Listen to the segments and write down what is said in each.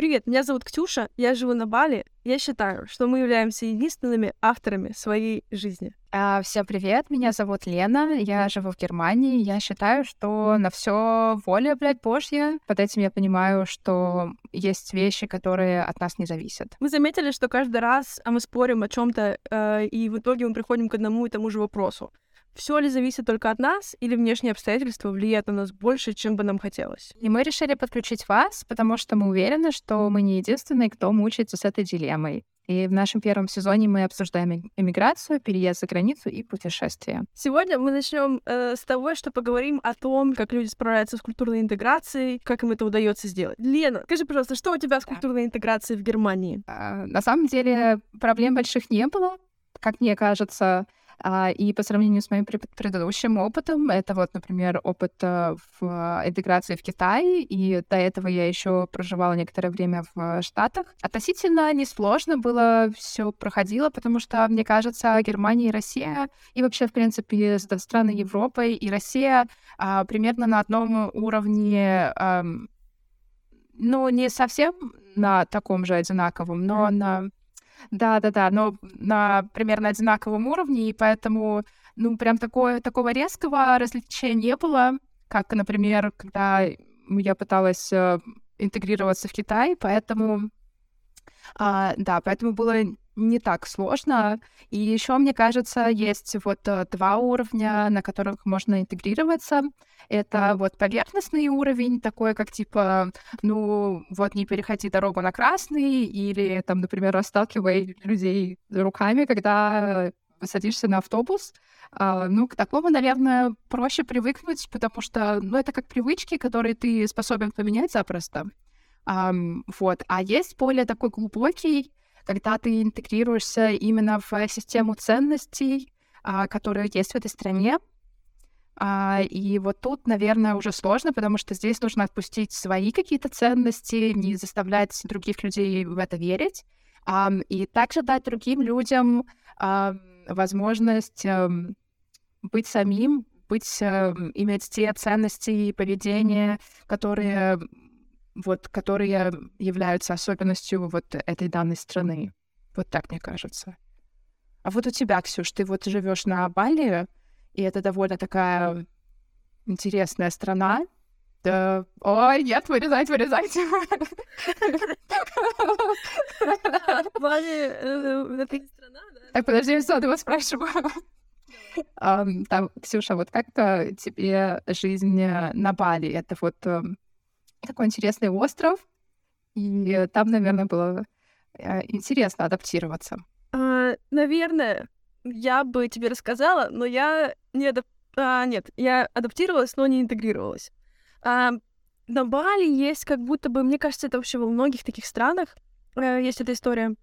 Привет, меня зовут Ксюша, я живу на Бали. Я считаю, что мы являемся единственными авторами своей жизни. А, всем привет, меня зовут Лена, я живу в Германии. Я считаю, что на все воля, блядь, Божья. Под этим я понимаю, что есть вещи, которые от нас не зависят. Мы заметили, что каждый раз а мы спорим о чем-то, э, и в итоге мы приходим к одному и тому же вопросу все ли зависит только от нас, или внешние обстоятельства влияют на нас больше, чем бы нам хотелось. И мы решили подключить вас, потому что мы уверены, что мы не единственные, кто мучается с этой дилеммой. И в нашем первом сезоне мы обсуждаем иммиграцию, переезд за границу и путешествия. Сегодня мы начнем э, с того, что поговорим о том, как люди справляются с культурной интеграцией, как им это удается сделать. Лена, скажи, пожалуйста, что у тебя с культурной интеграцией в Германии? А, на самом деле проблем больших не было, как мне кажется. А, и по сравнению с моим предыдущим опытом, это вот, например, опыт э, в интеграции в Китае, и до этого я еще проживала некоторое время в Штатах. Относительно несложно было все проходило, потому что, мне кажется, Германия и Россия, и вообще, в принципе, страны Европы и Россия а, примерно на одном уровне ну, не совсем на таком же одинаковом, но на да-да-да, но на примерно одинаковом уровне, и поэтому, ну, прям такое, такого резкого различия не было, как, например, когда я пыталась э, интегрироваться в Китай, поэтому, а, да, поэтому было не так сложно. И еще, мне кажется, есть вот э, два уровня, на которых можно интегрироваться. Это вот поверхностный уровень, такой как типа, ну, вот не переходи дорогу на красный, или там, например, расталкивай людей руками, когда садишься на автобус. Uh, ну, к такому, наверное, проще привыкнуть, потому что, ну, это как привычки, которые ты способен поменять запросто. Um, вот. А есть более такой глубокий когда ты интегрируешься именно в систему ценностей, а, которые есть в этой стране. А, и вот тут, наверное, уже сложно, потому что здесь нужно отпустить свои какие-то ценности, не заставлять других людей в это верить, и также дать другим людям возможность эм, быть самим, быть, эм, иметь те ценности и поведение, которые вот, которые являются особенностью вот этой данной страны. Вот так мне кажется. А вот у тебя, Ксюш, ты вот живешь на Бали, и это довольно такая интересная страна. Да. Ой, нет, вырезать, вырезать. Бали э, — это не страна, да? Так, подожди, я снова спрашиваю. Там, Ксюша, вот как тебе жизнь на Бали? Это вот эм, такой интересный остров, и там, наверное, было э, интересно адаптироваться. А, наверное, я бы тебе рассказала, но я не адап... а, нет, я адаптировалась, но не интегрировалась. А, на Бали есть как будто бы, мне кажется, это вообще во многих таких странах э, есть эта история.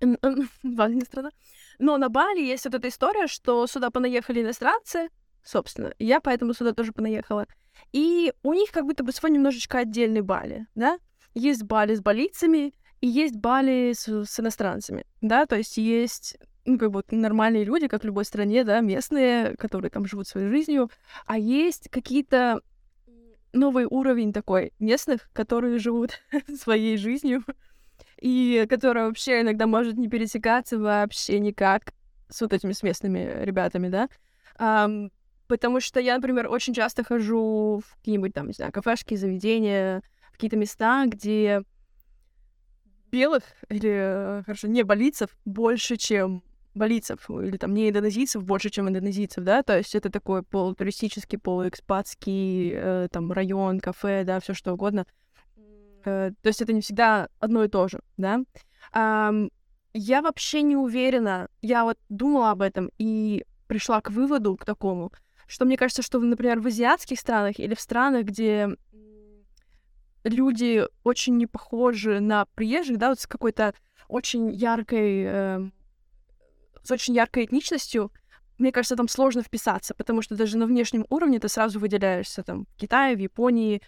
Бали не страна. Но на Бали есть вот эта история, что сюда понаехали иностранцы, собственно. Я поэтому сюда тоже понаехала. И у них как будто бы свой немножечко отдельный Бали, да? Есть Бали с балийцами, и есть Бали с, с иностранцами, да? То есть есть ну, как бы нормальные люди, как в любой стране, да, местные, которые там живут своей жизнью, а есть какие-то новый уровень такой местных, которые живут своей жизнью, и которая вообще иногда может не пересекаться вообще никак с вот этими с местными ребятами, да. Потому что я, например, очень часто хожу в какие-нибудь там, не знаю, кафешки, заведения, в какие-то места, где белых или, хорошо, не болицев больше, чем болицев, или там не индонезийцев больше, чем индонезийцев, да, то есть это такой полутуристический, полуэкспатский э, там район, кафе, да, все что угодно. Э, то есть это не всегда одно и то же, да. Э, я вообще не уверена, я вот думала об этом и пришла к выводу, к такому, что мне кажется, что, например, в азиатских странах или в странах, где люди очень не похожи на приезжих, да, вот с какой-то очень яркой, э, с очень яркой этничностью, мне кажется, там сложно вписаться, потому что даже на внешнем уровне ты сразу выделяешься там в Китае, в Японии.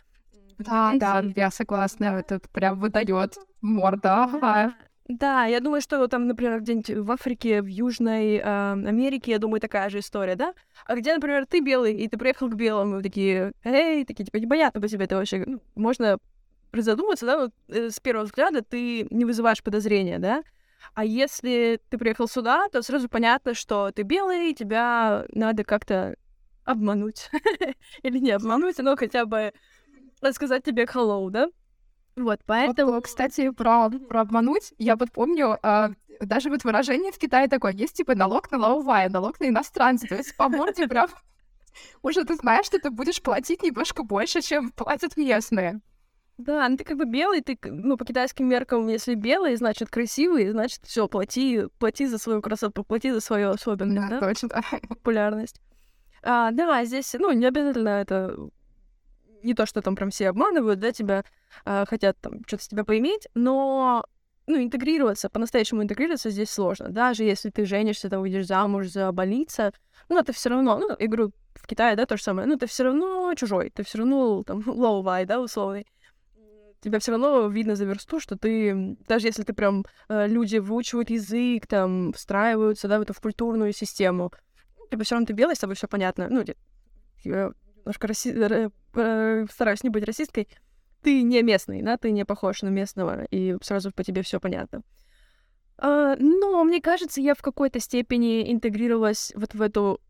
Да, да, я согласна, это прям выдает морда. Да, я думаю, что там, например, где-нибудь в Африке, в Южной э, Америке, я думаю, такая же история, да? А где, например, ты белый, и ты приехал к белым, и такие, эй, такие, типа, непонятно по себе это вообще, ну, можно призадуматься, да, вот э, с первого взгляда ты не вызываешь подозрения, да, а если ты приехал сюда, то сразу понятно, что ты белый, тебя надо как-то обмануть. Или не обмануть, но хотя бы рассказать тебе hello, да? Вот, поэтому... Вот, кстати, про, про обмануть, я вот помню, э, даже вот выражение в Китае такое, есть типа налог на лаовая, налог на иностранца, то есть по морде прям уже ты знаешь, что ты будешь платить немножко больше, чем платят местные. Да, ну ты как бы белый, ты, ну, по китайским меркам, если белый, значит красивый, значит, все, плати, плати за свою красоту, плати за свою особенность, да? да? точно. Популярность. А, да, здесь, ну, не обязательно это не то, что там прям все обманывают, да, тебя а, хотят там что-то с тебя поиметь, но ну, интегрироваться, по-настоящему интегрироваться здесь сложно. Даже если ты женишься, там, выйдешь замуж за больница, ну, это все равно, ну, говорю, в Китае, да, то же самое, ну, ты все равно чужой, ты все равно, там, low да, условный тебя все равно видно за версту, что ты, даже если ты прям э, люди выучивают язык, там, встраиваются, да, в эту в культурную систему, типа все равно ты белый, с тобой все понятно. Ну, немножко раси... э, стараюсь не быть расисткой. Ты не местный, да, ты не похож на местного, и сразу по тебе все понятно. Uh, но мне кажется, я в какой-то степени интегрировалась вот в эту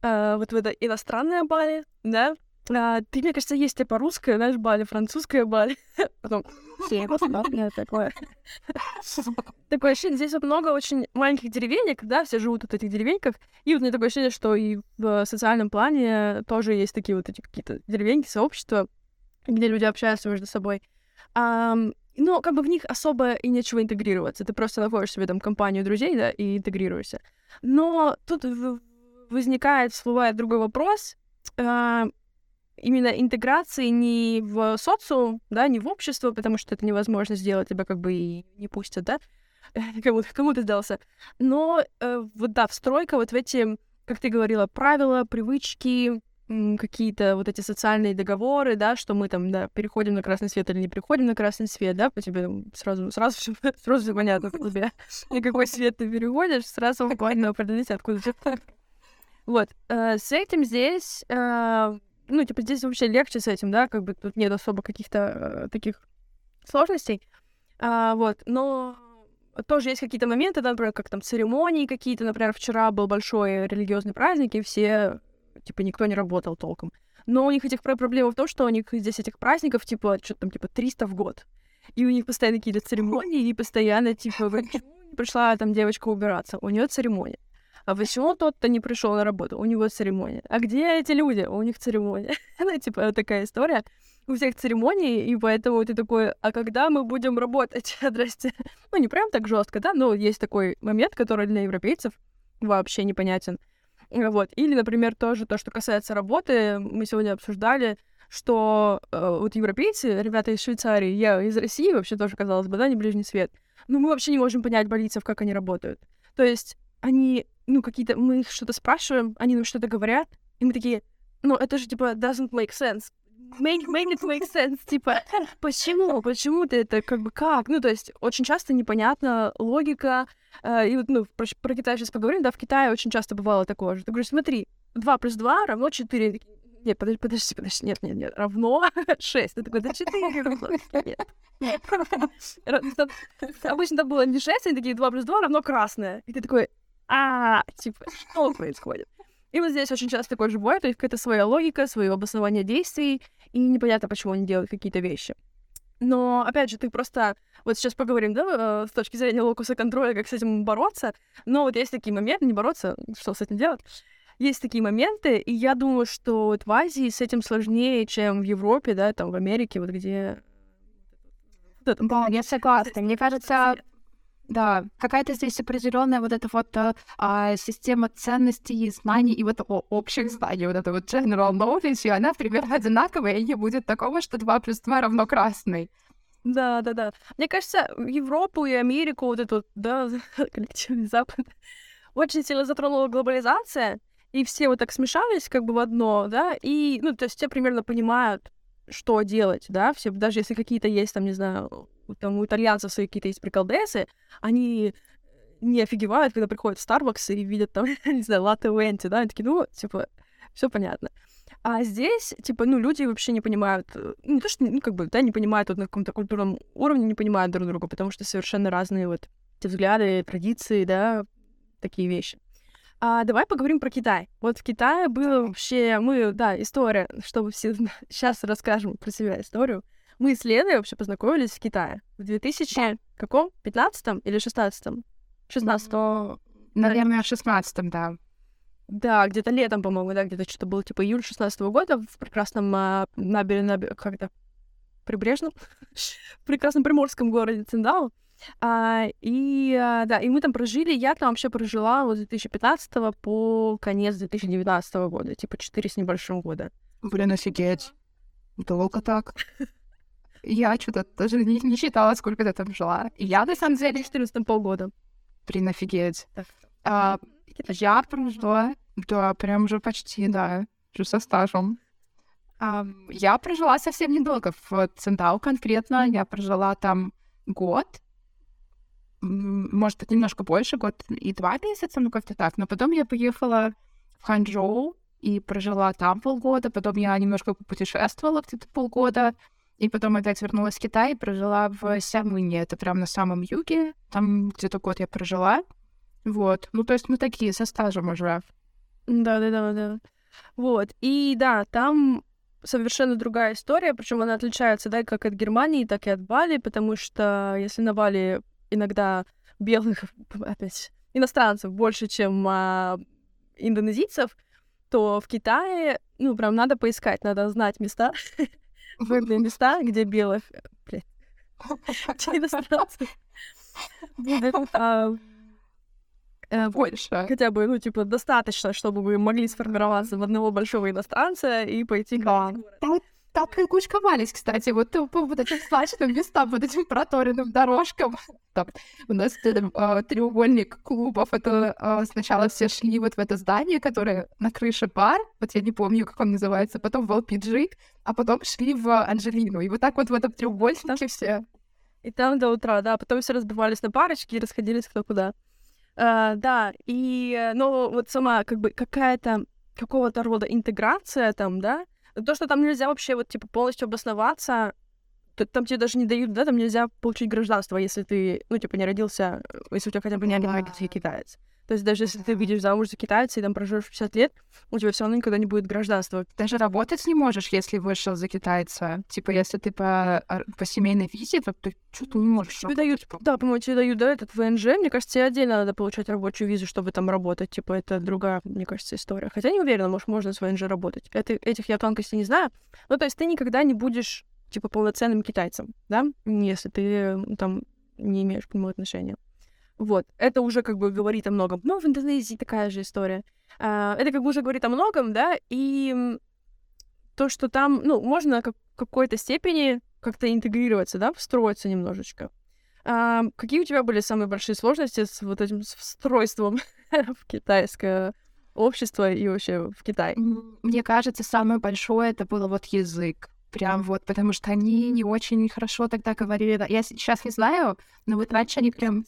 uh, вот в это иностранное Бали, да, а, ты, мне кажется, есть типа русская, знаешь, Бали, французская Бали. Потом такое. Такое ощущение, здесь вот много очень маленьких деревенек, да, все живут в этих деревеньках. И вот мне такое ощущение, что и в социальном плане тоже есть такие вот эти какие-то деревеньки, сообщества, где люди общаются между собой. Um, но как бы в них особо и нечего интегрироваться. Ты просто находишь себе там компанию друзей, да, и интегрируешься. Но тут возникает, всплывает другой вопрос. Именно интеграции не в социум, да, не в общество, потому что это невозможно сделать, тебя как бы и не пустят, да, кому, кому ты сдался. Но э, вот да, встройка вот в эти, как ты говорила, правила, привычки, какие-то вот эти социальные договоры, да, что мы там, да, переходим на красный свет или не переходим на красный свет, да, по тебе сразу, сразу, все, сразу все понятно по тебе. И какой свет ты переходишь, сразу буквально определить, откуда ты. Вот, э, с этим здесь э, ну, типа, здесь вообще легче с этим, да, как бы тут нет особо каких-то э, таких сложностей. А, вот, но тоже есть какие-то моменты, да, например, как там церемонии какие-то, например, вчера был большой религиозный праздник, и все, типа, никто не работал толком. Но у них этих проблема в том, что у них здесь этих праздников, типа, что-то там, типа, 300 в год. И у них постоянно какие-то церемонии, и постоянно, типа, пришла там девочка убираться, у нее церемония. А почему тот-то не пришел на работу? У него церемония. А где эти люди? У них церемония. ну, типа, такая история. У всех церемонии, и поэтому ты такой, а когда мы будем работать? Здрасте. ну, не прям так жестко, да, но есть такой момент, который для европейцев вообще непонятен. Вот. Или, например, тоже то, что касается работы, мы сегодня обсуждали, что э, вот европейцы, ребята из Швейцарии, я из России, вообще тоже, казалось бы, да, не ближний свет, но мы вообще не можем понять больницев, как они работают. То есть они ну, какие-то, мы их что-то спрашиваем, они нам что-то говорят, и мы такие, ну, это же, типа, doesn't make sense. Make, make it make sense, типа, почему, почему ты это, как бы, как? Ну, то есть, очень часто непонятна логика, э, и вот, ну, про, про Китай сейчас поговорим, да, в Китае очень часто бывало такое же. Ты говоришь, смотри, 2 плюс 2 равно 4. Нет, подожди, подожди, подожди, нет, нет, нет, равно 6. Ты такой, да 4 равно. Нет. нет. Обычно там было не 6, они такие 2 плюс 2 равно красное. И ты такой, а, типа, что происходит? И вот здесь очень часто такое же бывает, то есть какая-то своя логика, свое обоснование действий, и непонятно, почему они делают какие-то вещи. Но, опять же, ты просто... Вот сейчас поговорим, да, э, с точки зрения локуса контроля, как с этим бороться. Но вот есть такие моменты, не бороться, что с этим делать. Есть такие моменты, и я думаю, что вот в Азии с этим сложнее, чем в Европе, да, там в Америке, вот где... Да, я согласна. Мне кажется, да, какая-то здесь определенная вот эта вот э, а, система ценностей знаний, и вот о, общих знаний, вот это вот general knowledge, и она примерно одинаковая, и не будет такого, что 2 плюс 2 равно красный. Да, да, да. Мне кажется, Европу и Америку, вот эту, да, коллективный Запад, очень сильно затронула глобализация, и все вот так смешались как бы в одно, да, и, ну, то есть все примерно понимают, что делать, да, все, даже если какие-то есть, там, не знаю, там у итальянцев свои какие-то есть приколдесы, они не офигевают, когда приходят в Starbucks и видят там, не знаю, латте венти, да, они такие, ну, типа, все понятно. А здесь, типа, ну, люди вообще не понимают, э, не то, что, ну, как бы, да, не понимают вот на каком-то культурном уровне, не понимают друг друга, потому что совершенно разные вот эти взгляды, традиции, да, такие вещи. А давай поговорим про Китай. Вот в Китае было вообще, мы, да, история, чтобы все сейчас расскажем про себя историю. Мы с Леной вообще познакомились в Китае в 2000 каком? 15 или 16 16 Наверное, в 16 да. Да, где-то летом, по-моему, да, где-то что-то было типа июль 16 года в прекрасном а, набережном, как это, прибрежном, в прекрасном приморском городе Циндао. А, и а, да, и мы там прожили, я там вообще прожила вот с 2015 по конец 2019 года, типа 4 с небольшим года. Блин, офигеть. Долго так. Я что-то даже не, не считала, сколько ты там жила. Я, на самом деле... 14 полгода. Блин, офигеть. А, я прожила, да, прям уже почти, да, уже со стажем. А, я прожила совсем недолго в Центау конкретно. Я прожила там год, может немножко больше, год и два месяца, ну как-то так. Но потом я поехала в Ханчжоу и прожила там полгода. Потом я немножко путешествовала где-то полгода. И потом опять вернулась в Китай и прожила в Сямыне. Это прям на самом юге. Там где-то год я прожила. Вот. Ну, то есть мы такие, со стажем уже. Да-да-да, да. Вот. И да, там совершенно другая история, причем она отличается, да, как от Германии, так и от Бали, потому что если на Бали иногда белых, опять, иностранцев больше, чем а, индонезийцев, то в Китае, ну, прям надо поискать, надо знать места, выбрать места, где белых, блядь, где иностранцев а, э, больше. Хотя бы, ну, типа, достаточно, чтобы вы могли сформироваться в одного большого иностранца и пойти да. Там, там кучковались, кстати, вот по вот этим злачным местам, вот этим проторенным дорожкам. Там у нас э, треугольник клубов, это э, сначала все шли вот в это здание, которое на крыше бар, вот я не помню, как он называется, потом в LPG, а потом шли в Анжелину. И вот так вот в этом треугольнике все. И там до утра, да, потом все разбивались на парочки и расходились кто куда. Uh, да, и, ну, вот сама, как бы, какая-то, какого-то рода интеграция там, да, то, что там нельзя вообще вот, типа, полностью обосноваться, там тебе даже не дают, да, там нельзя получить гражданство, если ты, ну, типа, не родился, э, если у тебя хотя бы не родился китаец. То есть даже если ты видишь замуж за китайца и там проживешь 50 лет, у тебя все равно никогда не будет гражданства. Даже работать не можешь, если вышел за китайца. Типа, если ты по, по семейной визе, то ты что-то не можешь. Тебе дают, типа. да, по-моему, тебе дают, да, этот ВНЖ. Мне кажется, тебе отдельно надо получать рабочую визу, чтобы там работать. Типа, это другая, мне кажется, история. Хотя не уверена, может, можно с ВНЖ работать. Это, этих я тонкостей не знаю. Ну, то есть ты никогда не будешь, типа, полноценным китайцем, да, если ты там не имеешь к нему отношения. Вот, это уже как бы говорит о многом. Ну, в Индонезии такая же история. А, это как бы уже говорит о многом, да, и то, что там, ну, можно как в какой-то степени как-то интегрироваться, да, встроиться немножечко. А, какие у тебя были самые большие сложности с вот этим встройством в китайское общество и вообще в Китай? Мне кажется, самое большое это было вот язык. Прям вот, потому что они не очень хорошо тогда говорили. Я сейчас не знаю, но вот раньше они прям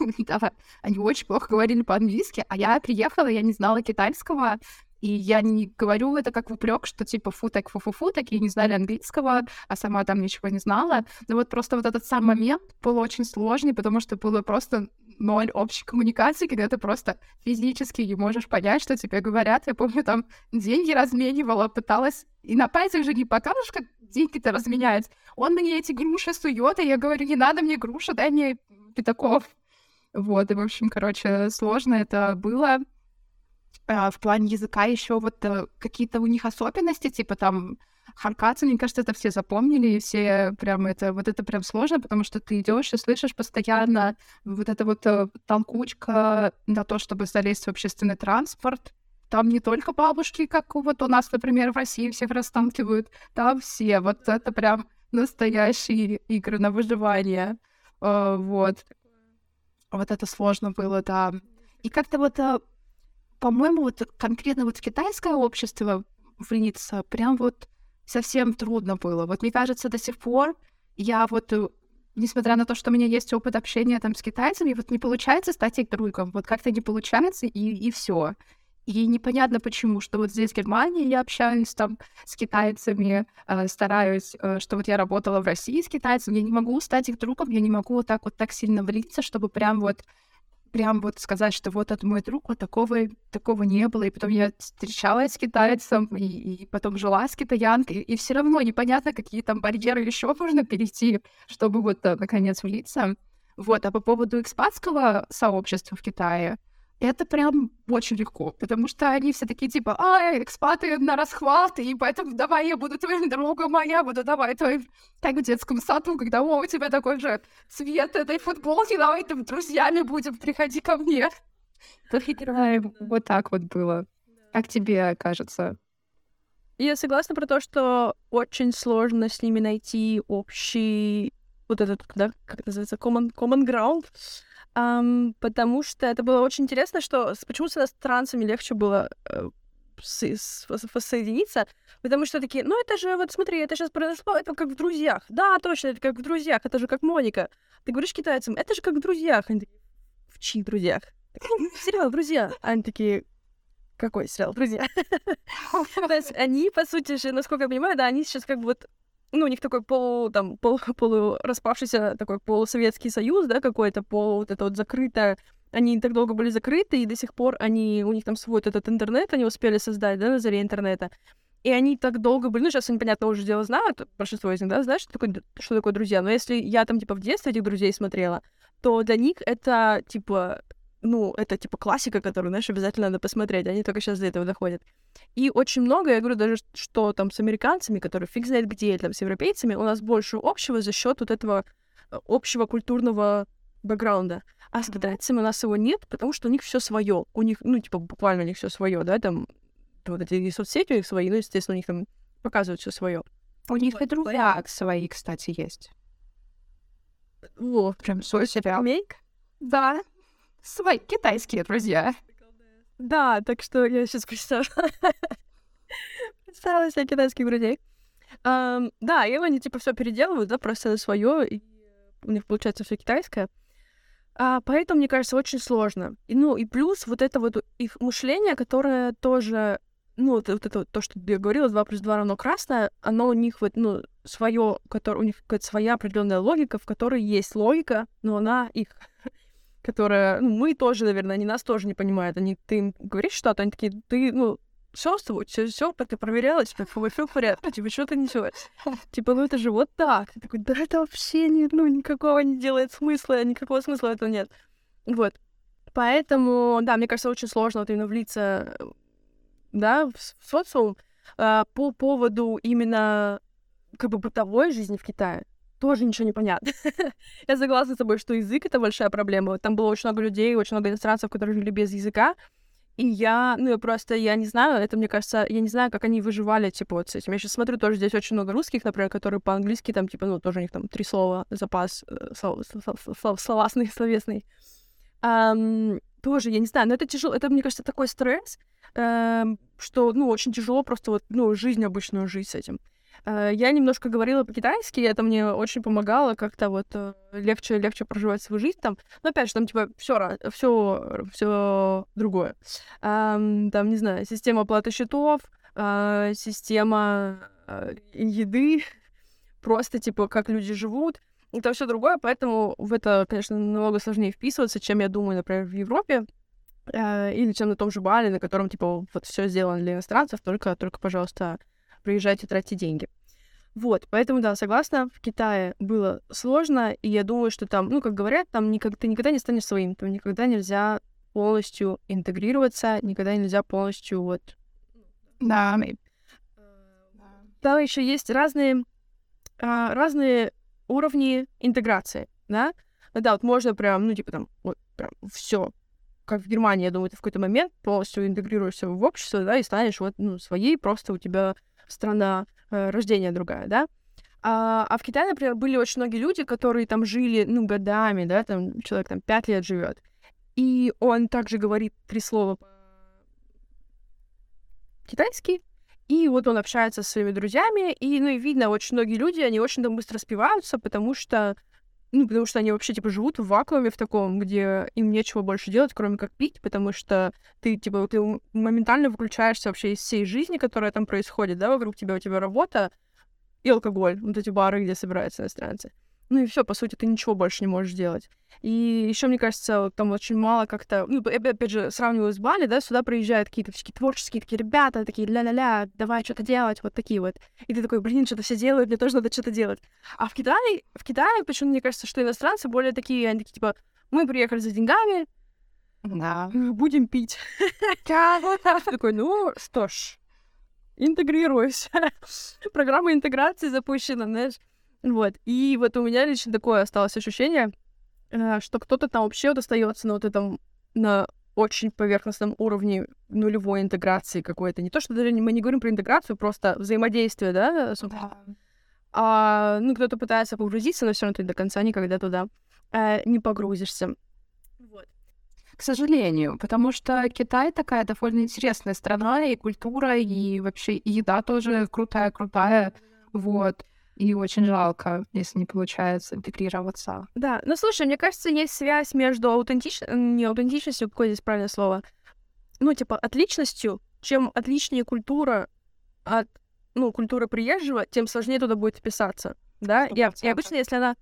да, они очень плохо говорили по-английски, а я приехала, я не знала китайского, и я не говорю это как упрек, что типа фу так фу фу фу такие не знали английского, а сама там ничего не знала. Но вот просто вот этот сам момент был очень сложный, потому что было просто ноль общей коммуникации, когда ты просто физически не можешь понять, что тебе говорят. Я помню, там деньги разменивала, пыталась... И на пальцах же не покажешь, как деньги-то разменять. Он мне эти груши сует, и я говорю, не надо мне грушу, дай мне пятаков. Вот, и, в общем, короче, сложно это было. А, в плане языка еще вот э, какие-то у них особенности, типа там харкаться, мне кажется, это все запомнили, и все прям это, вот это прям сложно, потому что ты идешь и слышишь постоянно вот эта вот э, толкучка на то, чтобы залезть в общественный транспорт. Там не только бабушки, как вот у нас, например, в России всех расталкивают, там все. Вот это прям настоящие игры на выживание. Uh, вот. Вот это сложно было, да. И как-то вот, э, по-моему, вот конкретно вот в китайское общество влиться прям вот совсем трудно было. Вот мне кажется, до сих пор я вот, э, несмотря на то, что у меня есть опыт общения там с китайцами, вот не получается стать их другом. Вот как-то не получается, и, и все. И непонятно почему, что вот здесь в Германии я общаюсь там с китайцами, э, стараюсь, э, что вот я работала в России с китайцами, я не могу стать их другом, я не могу вот так вот так сильно влиться, чтобы прям вот прям вот сказать, что вот это мой друг, вот такого, такого не было. И потом я встречалась с китайцем, и, и потом жила с китаянкой, и, все равно непонятно, какие там барьеры еще можно перейти, чтобы вот э, наконец влиться. Вот, а по поводу экспатского сообщества в Китае, это прям очень легко, потому что они все такие типа, а, экспаты на расхват, и поэтому давай я буду твоим другом, а я буду давай твоим, как в детском саду, когда о, у тебя такой же цвет этой футболки, давай там друзьями будем, приходи ко мне. Вот так вот было. Как тебе кажется? Я согласна про то, что очень сложно с ними найти общий вот этот, да, как называется, common, common ground, Um, потому что это было очень интересно, что почему с иностранцами легче было э, с, с, соединиться, потому что такие, ну это же, вот смотри, это сейчас произошло, это как в «Друзьях». Да, точно, это как в «Друзьях», это же как Моника. Ты говоришь китайцам, это же как в «Друзьях». Они такие, в чьих «Друзьях»? Сериал «Друзья». Они такие, какой сериал «Друзья»? То есть они, по сути же, насколько я понимаю, да, они сейчас как бы вот ну, у них такой полу, там, пол, полу распавшийся такой полусоветский союз, да, какой-то, полу вот это вот закрытое, они так долго были закрыты, и до сих пор они, у них там свой вот этот интернет, они успели создать, да, на заре интернета. И они так долго были, ну, сейчас они, понятно, уже дело знают, большинство из них, да, знаешь, что такое, что такое друзья. Но если я там, типа, в детстве этих друзей смотрела, то для них это, типа, ну, это типа классика, которую, знаешь, обязательно надо посмотреть. Они только сейчас до этого доходят. И очень много, я говорю, даже что там с американцами, которые фиг знает где, там с европейцами, у нас больше общего за счет вот этого э, общего культурного бэкграунда. А с китайцами у нас его нет, потому что у них все свое. У них, ну, типа, буквально у них все свое, да, там вот эти соцсети у них свои, ну, естественно, у них там показывают все свое. У них и друзья свои, кстати, есть. Во, прям свой сериал. Да, свои китайские друзья. Да, так что я сейчас представила. представила себе китайских друзей. Um, да, и они типа все переделывают, да, просто на свое, и у них получается все китайское. А, поэтому, мне кажется, очень сложно. И, ну, и плюс вот это вот их мышление, которое тоже, ну, вот, вот это вот, то, что я говорила, 2 плюс 2 равно красное, оно у них вот, ну, свое, которое, у них какая-то своя определенная логика, в которой есть логика, но она их которая, ну, мы тоже, наверное, они нас тоже не понимают. Они, ты им говоришь что-то, они такие, ты, ну, все с тобой, все, все, ты проверяла, типа, все в порядке, типа, что ты несешь? Типа, ну это же вот так. Ты такой, да это вообще не, ну, никакого не делает смысла, никакого смысла этого нет. Вот. Поэтому, да, мне кажется, очень сложно вот именно влиться, да, в, в социум а, по поводу именно как бы бытовой жизни в Китае тоже ничего не понятно. я согласна с тобой, что язык — это большая проблема. Там было очень много людей, очень много иностранцев, которые жили без языка. И я, ну, я просто, я не знаю, это, мне кажется, я не знаю, как они выживали, типа, вот с этим. Я сейчас смотрю, тоже здесь очень много русских, например, которые по-английски, там, типа, ну, тоже у них там три слова, запас э, слов, слов, словесный, словесный. Um, тоже, я не знаю, но это тяжело, это, мне кажется, такой стресс, um, что, ну, очень тяжело просто вот, ну, жизнь обычную жить с этим. Э, я немножко говорила по-китайски, это мне очень помогало как-то вот э, легче, легче проживать свою жизнь там. Но опять же, там типа все, все, все другое. Там, не знаю, система оплаты счетов, э, система еды, просто типа как люди живут. Это все другое, поэтому в это, конечно, намного сложнее вписываться, чем я думаю, например, в Европе или чем на том же Бали, на котором типа вот все сделано для иностранцев, только, только, пожалуйста, приезжайте, тратьте деньги. Вот, поэтому, да, согласна, в Китае было сложно, и я думаю, что там, ну, как говорят, там никак, ты никогда не станешь своим, там никогда нельзя полностью интегрироваться, никогда нельзя полностью вот... Да. Там еще есть разные, а, разные уровни интеграции, да? Да, вот можно прям, ну, типа там, вот прям все как в Германии, я думаю, ты в какой-то момент полностью интегрируешься в общество, да, и станешь вот, ну, своей, просто у тебя страна э, рождения другая, да. А, а в Китае, например, были очень многие люди, которые там жили, ну, годами, да, там человек там пять лет живет. И он также говорит три слова китайский, и вот он общается со своими друзьями, и, ну, и видно, очень многие люди, они очень там быстро спиваются, потому что, ну, потому что они вообще, типа, живут в вакууме в таком, где им нечего больше делать, кроме как пить, потому что ты, типа, ты моментально выключаешься вообще из всей жизни, которая там происходит, да, вокруг тебя, у тебя работа и алкоголь, вот эти бары, где собираются иностранцы. Ну и все, по сути, ты ничего больше не можешь делать. И еще, мне кажется, там очень мало как-то... Ну, опять же, сравниваю с Бали, да, сюда приезжают какие-то такие творческие такие ребята, такие ля-ля-ля, давай что-то делать, вот такие вот. И ты такой, блин, что-то все делают, мне тоже надо что-то делать. А в Китае, в Китае почему мне кажется, что иностранцы более такие, они такие, типа, мы приехали за деньгами, да. будем пить. Такой, ну что ж, интегрируйся. Программа интеграции запущена, знаешь. Вот. И вот у меня лично такое осталось ощущение, э, что кто-то там вообще вот остается на вот этом, на очень поверхностном уровне нулевой интеграции какой-то. Не то, что даже мы не говорим про интеграцию, просто взаимодействие, да? да. А, ну, кто-то пытается погрузиться, но все равно ты до конца никогда туда э, не погрузишься. Вот. К сожалению, потому что Китай такая довольно интересная страна, и культура, и вообще и еда тоже крутая-крутая. Вот. И очень жалко, если не получается интегрироваться. Да, ну слушай, мне кажется, есть связь между аутентичностью, не аутентичностью, какое здесь правильное слово, ну, типа, отличностью. Чем отличнее культура от, ну, культуры приезжего, тем сложнее туда будет вписаться, да? И, и обычно, если она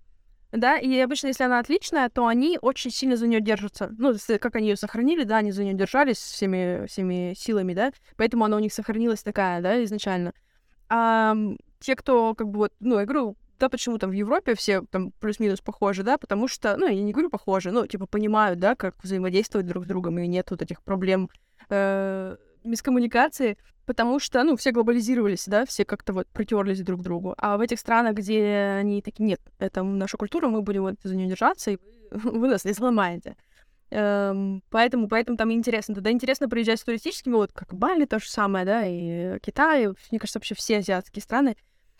да, и обычно, если она отличная, то они очень сильно за нее держатся. Ну, как они ее сохранили, да, они за нее держались всеми, всеми силами, да, поэтому она у них сохранилась такая, да, изначально. А те, кто, как бы, вот, ну, я говорю, да, почему там в Европе все там плюс-минус похожи, да, потому что, ну, я не говорю похожи, но, типа, понимают, да, как взаимодействовать друг с другом, и нет вот этих проблем э, мискоммуникации, потому что, ну, все глобализировались, да, все как-то вот притерлись друг к другу. А в этих странах, где они такие, нет, это наша культура, мы будем вот за нее держаться, и вы, нас не сломаете. Эм, поэтому, поэтому там интересно. Тогда интересно приезжать с туристическими, вот как Бали то же самое, да, и Китай, мне кажется, вообще все азиатские страны.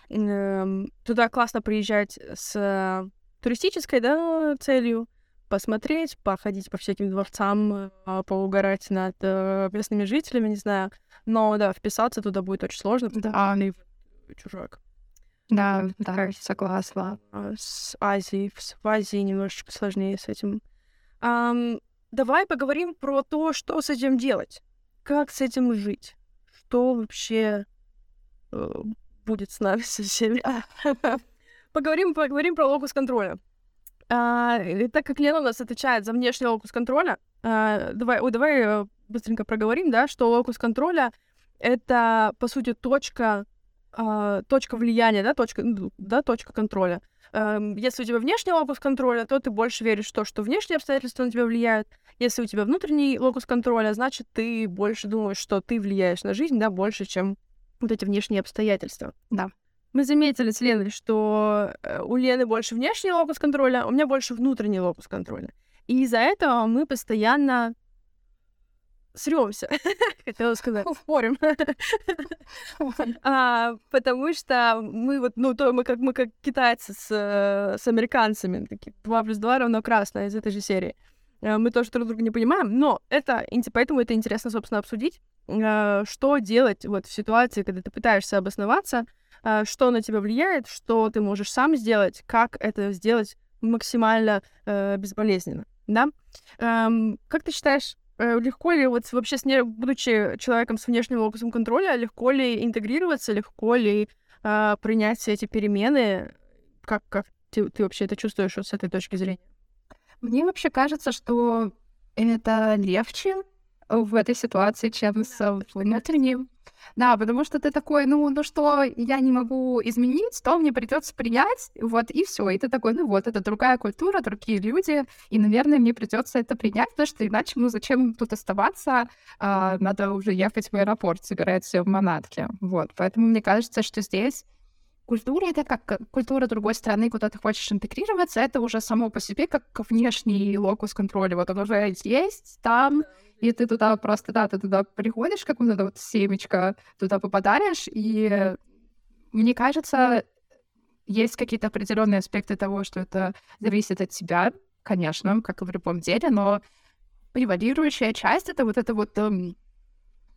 Туда классно приезжать с туристической, да, целью, посмотреть, походить по всяким дворцам, э, поугарать над э, местными жителями, не знаю. Но, да, вписаться туда будет очень сложно, потому да. что чужак. Да, да, согласна. А с Азией, в Азии немножечко сложнее с этим. Um, давай поговорим про то, что с этим делать, как с этим жить, что вообще э, будет с нами со всеми. поговорим, поговорим про локус контроля. А, и так как Лена у нас отвечает за внешний локус контроля, а, давай, ой, давай э, быстренько проговорим, да, что локус контроля это по сути точка, а, точка влияния, да, точка, ну, да, точка контроля. Эм, если у тебя внешний локус контроля, то ты больше веришь в то, что внешние обстоятельства на тебя влияют. Если у тебя внутренний локус контроля, значит, ты больше думаешь, что ты влияешь на жизнь, да, больше, чем вот эти внешние обстоятельства. Да. Мы заметили с Леной, что э, у Лены больше внешний локус контроля, а у меня больше внутренний локус контроля. И из-за этого мы постоянно срёмся, хотела сказать, спорим. а, потому что мы вот, ну, то мы как мы как китайцы с, с американцами, такие 2 плюс 2 равно красное из этой же серии. А, мы тоже друг друга не понимаем, но это, поэтому это интересно, собственно, обсудить, что делать вот в ситуации, когда ты пытаешься обосноваться, а, что на тебя влияет, что ты можешь сам сделать, как это сделать максимально э, безболезненно, да? Эм, как ты считаешь, Э, легко ли вот вообще, будучи человеком с внешним локусом контроля, легко ли интегрироваться, легко ли э, принять все эти перемены? Как, как ты, ты вообще это чувствуешь вот с этой точки зрения? Мне вообще кажется, что это легче в этой ситуации, чем с внутренним. Да, потому что ты такой, ну, ну что, я не могу изменить, то мне придется принять, вот, и все. И ты такой, ну вот, это другая культура, другие люди, и, наверное, мне придется это принять, потому что иначе, ну, зачем тут оставаться, а, надо уже ехать в аэропорт, собирать все в манатке. Вот, поэтому мне кажется, что здесь культура — это как культура другой страны, куда ты хочешь интегрироваться, это уже само по себе как внешний локус контроля. Вот он уже есть там, и ты туда просто, да, ты туда приходишь, как вот это вот семечко, туда попадаешь, и мне кажется, есть какие-то определенные аспекты того, что это зависит от тебя, конечно, как и в любом деле, но превалирующая часть — это вот эта вот, эм,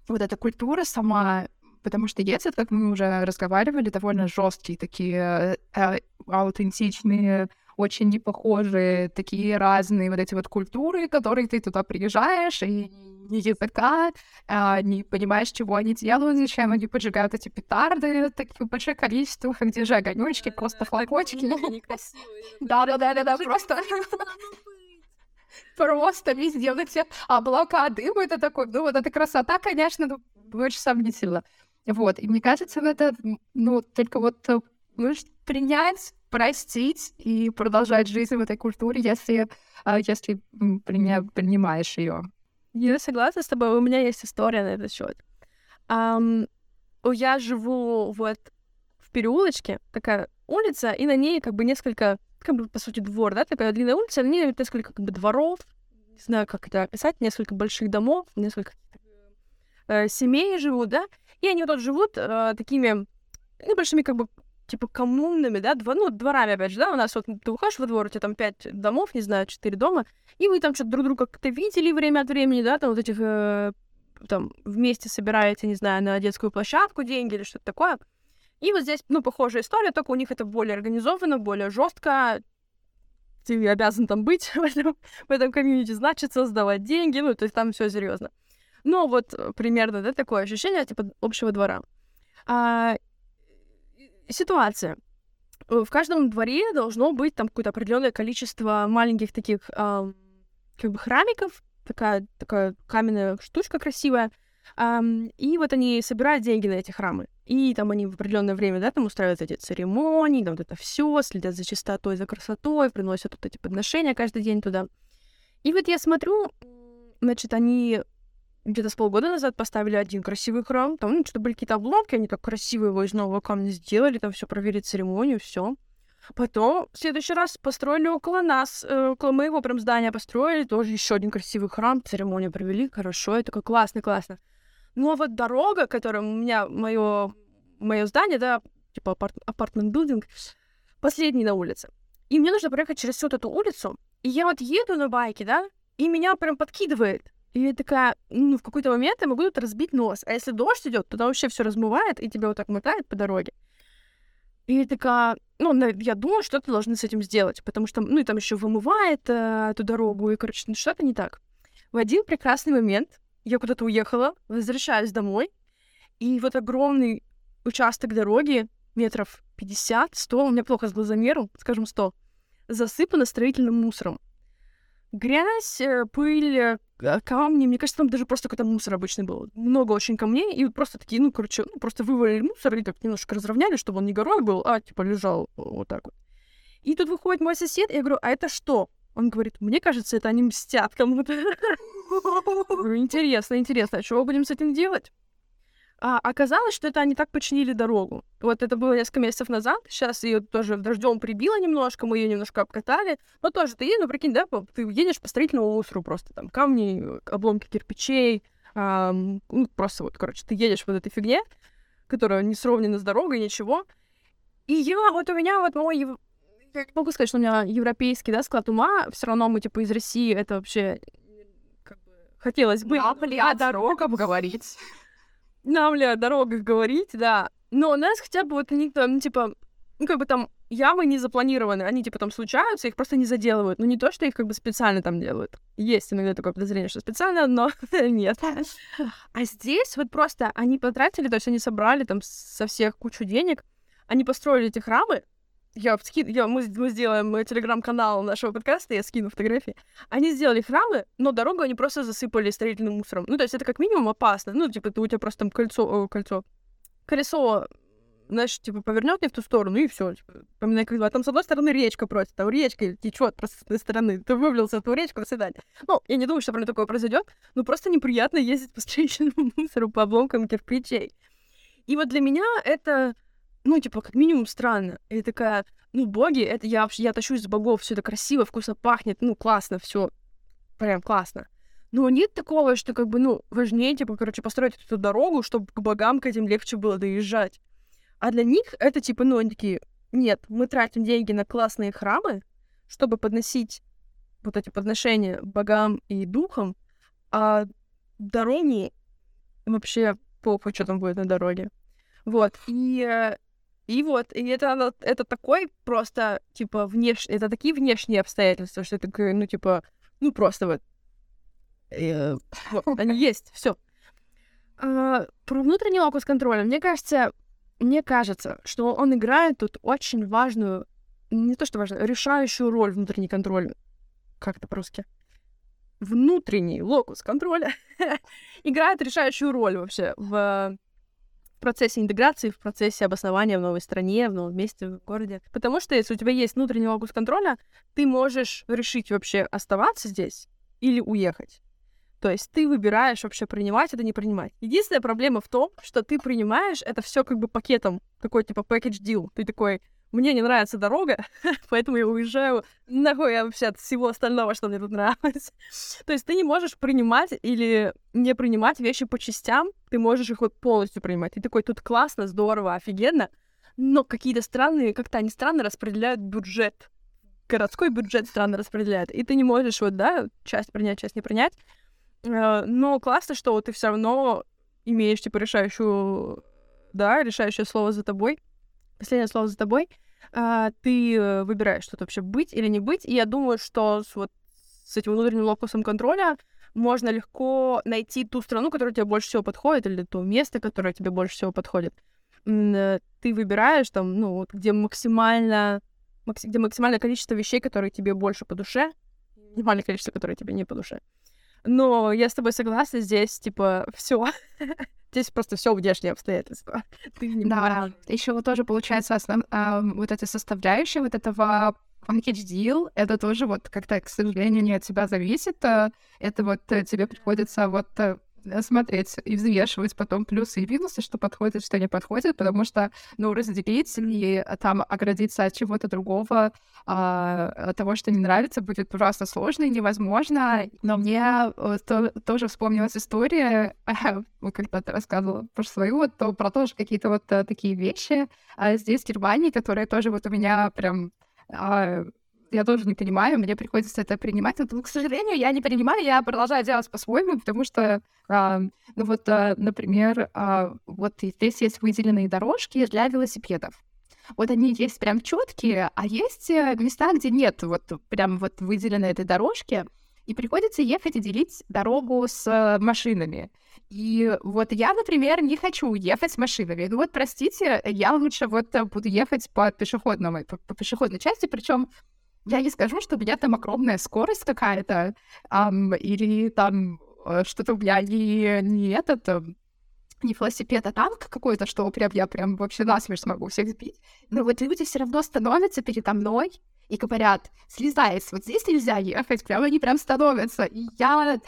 вот эта культура сама, потому что если, как мы уже разговаривали, довольно жесткие такие э, аутентичные очень непохожие, такие разные вот эти вот культуры, которые ты туда приезжаешь, и ни языка, а, не понимаешь, чего они делают, зачем они поджигают эти петарды, такие большое количество, где же огонечки, просто флакочки. Да-да-да-да, просто просто везде вот эти облака дыма, это такой, ну вот эта красота, конечно, ну, очень сомнительно. Вот, и мне кажется, это, ну, только вот э, принять, простить и продолжать жизнь в этой культуре, если, а, если принимаешь ее. Я согласна с тобой, у меня есть история на этот счет. Um, я живу вот в переулочке, такая улица, и на ней как бы несколько, как бы, по сути, двор, да, такая длинная улица, на ней несколько как бы дворов, не знаю, как это описать, несколько больших домов, несколько э, семей живут, да, и они вот живут э, такими небольшими как бы типа коммунными, да, дво, ну, дворами, опять же, да, у нас вот ты уходишь во двор, у тебя там пять домов, не знаю, четыре дома, и вы там что-то друг друга как-то видели время от времени, да, там вот этих, э, там, вместе собираете, не знаю, на детскую площадку деньги или что-то такое. И вот здесь, ну, похожая история, только у них это более организовано, более жестко. Ты обязан там быть в этом, в этом комьюнити, значится, сдавать деньги, ну, то есть там все серьезно. Но вот э, примерно, да, такое ощущение, типа, общего двора. А, ситуация. Э, в каждом дворе должно быть там какое-то определенное количество маленьких таких эм, как бы храмиков, такая, такая каменная штучка красивая. Um, и вот они собирают деньги на эти храмы. И там они в определенное время, да, там устраивают эти церемонии, там вот это все, следят за чистотой, за красотой, приносят вот эти подношения каждый день туда. И вот я смотрю, значит, они где-то с полгода назад поставили один красивый храм. Там ну, что-то были какие-то обломки, они так красиво его из нового камня сделали, там все проверить церемонию, все. Потом в следующий раз построили около нас, э, около моего прям здания построили, тоже еще один красивый храм, церемонию провели, хорошо, это такое классно, классно. Ну а вот дорога, которая у меня, мое, мое здание, да, типа апарт, апартмент билдинг, последний на улице. И мне нужно проехать через всю эту улицу, и я вот еду на байке, да, и меня прям подкидывает. И я такая, ну, в какой-то момент я могу тут разбить нос. А если дождь идет, то вообще все размывает, и тебя вот так мотает по дороге. И я такая, ну, я думаю, что ты должны с этим сделать, потому что, ну, и там еще вымывает э, эту дорогу, и, короче, ну, что-то не так. В один прекрасный момент я куда-то уехала, возвращаюсь домой, и вот огромный участок дороги, метров 50, 100, у меня плохо с глазомером, скажем, 100, засыпано строительным мусором. Грязь, э, пыль, а, камни, мне кажется, там даже просто какой-то мусор обычный был. Много очень камней, и просто такие, ну, короче, ну, просто вывалили мусор и так немножко разровняли, чтобы он не горой был, а, типа, лежал вот так вот. И тут выходит мой сосед, и я говорю, а это что? Он говорит, мне кажется, это они мстят кому-то. Интересно, интересно, а мы будем с этим делать? А, оказалось, что это они так починили дорогу. Вот это было несколько месяцев назад. Сейчас ее тоже дождем прибило немножко, мы ее немножко обкатали. Но тоже ты, ну прикинь, да, ты едешь по строительному мусору просто там камни, обломки кирпичей, а, ну просто вот, короче, ты едешь вот этой фигне, которая не сровнена с дорогой, ничего. И я, вот у меня вот мой я не могу сказать, что у меня европейский, да, склад ума, все равно мы, типа, из России, это вообще как бы, хотелось бы... А, бля, дорогам говорить нам ли о дорогах говорить, да. Но у нас хотя бы вот они там, ну, типа, ну, как бы там ямы не запланированы, они, типа, там случаются, их просто не заделывают. Ну, не то, что их, как бы, специально там делают. Есть иногда такое подозрение, что специально, но нет. А здесь вот просто они потратили, то есть они собрали там со всех кучу денег, они построили эти храмы, я, ски... я мы, мы сделаем телеграм-канал нашего подкаста, я скину фотографии. Они сделали храмы, но дорогу они просто засыпали строительным мусором. Ну, то есть это как минимум опасно. Ну, типа, ты, у тебя просто там кольцо, о, кольцо, колесо, знаешь, типа, повернет не в ту сторону, и все. Типа, поминай, когда а там с одной стороны речка против, там речка течет просто с одной стороны. Ты вывалился в эту речку, до свидания. Ну, я не думаю, что про такое произойдет, но просто неприятно ездить по строительному мусору, по обломкам кирпичей. И вот для меня это ну, типа, как минимум странно. И такая, ну, боги, это я вообще, я тащусь с богов, все это красиво, вкусно пахнет, ну, классно, все, прям классно. Но нет такого, что, как бы, ну, важнее, типа, короче, построить эту дорогу, чтобы к богам к этим легче было доезжать. А для них это, типа, ну, они такие, нет, мы тратим деньги на классные храмы, чтобы подносить вот эти подношения богам и духам, а дороги вообще похуй, что там будет на дороге. Вот. И э, И вот, и это, это такой просто, типа, внешний, это такие внешние обстоятельства, что это, ну, типа, ну, просто вот, э, вот они есть, все. А, про внутренний локус контроля, мне кажется, мне кажется, что он играет тут очень важную, не то что важную, решающую роль внутренний контроль. Как это по-русски? Внутренний локус контроля играет решающую роль вообще в процессе интеграции, в процессе обоснования в новой стране, в новом месте, в городе. Потому что если у тебя есть внутренний локус контроля, ты можешь решить вообще оставаться здесь или уехать. То есть ты выбираешь вообще принимать это, не принимать. Единственная проблема в том, что ты принимаешь это все как бы пакетом, такой типа package deal. Ты такой, мне не нравится дорога, поэтому я уезжаю нахуй я вообще от всего остального, что мне тут нравится. То есть ты не можешь принимать или не принимать вещи по частям, ты можешь их вот полностью принимать. Ты такой, тут классно, здорово, офигенно, но какие-то странные, как-то они странно распределяют бюджет. Городской бюджет странно распределяет. И ты не можешь вот, да, часть принять, часть не принять. Э, но классно, что ты все равно имеешь, типа, решающую, да, решающее слово за тобой. Последнее слово за тобой. А, ты э, выбираешь, что-то вообще быть или не быть. И я думаю, что с, вот, с этим внутренним локусом контроля можно легко найти ту страну, которая тебе больше всего подходит, или то место, которое тебе больше всего подходит. Э, ты выбираешь там, ну, вот, где максимально, где максимальное количество вещей, которые тебе больше по душе, минимальное количество, которые тебе не по душе. Но я с тобой согласна, здесь, типа, все. Здесь просто все внешние обстоятельства. Ты не да, еще вот тоже получается основ... а, вот эта составляющая вот этого package deal, это тоже вот как-то, к сожалению, не от тебя зависит. А это вот э, тебе приходится вот э, смотреть и взвешивать потом плюсы и минусы, что подходит, что не подходит, потому что, ну, разделить и э, там оградиться от чего-то другого, а, от того, что не нравится, будет просто сложно и невозможно. Но мне э, то, тоже вспомнилась история, когда ты рассказывала про свою, то, про тоже какие-то вот такие вещи а здесь, в Германии, которые тоже вот у меня прям а, я тоже не понимаю, мне приходится это принимать. Но, к сожалению, я не принимаю, я продолжаю делать по-своему, потому что, а, ну вот, а, например, а, вот здесь есть выделенные дорожки для велосипедов. Вот они есть прям четкие, а есть э, места, где нет вот прям вот выделенной этой дорожки, и приходится ехать и делить дорогу с э, машинами. И вот я, например, не хочу ехать с машинами. Ну вот, простите, я лучше вот э, буду ехать по пешеходному, по, по пешеходной части, причем я не скажу, что у меня там огромная скорость какая-то, um, или там э, что-то у меня не, не этот, э, не велосипед, а танк какой-то, что прям я прям вообще насмерть смогу всех сбить. Но вот люди все равно становятся передо мной и говорят, слезай, вот здесь нельзя ехать, прям они прям становятся. И я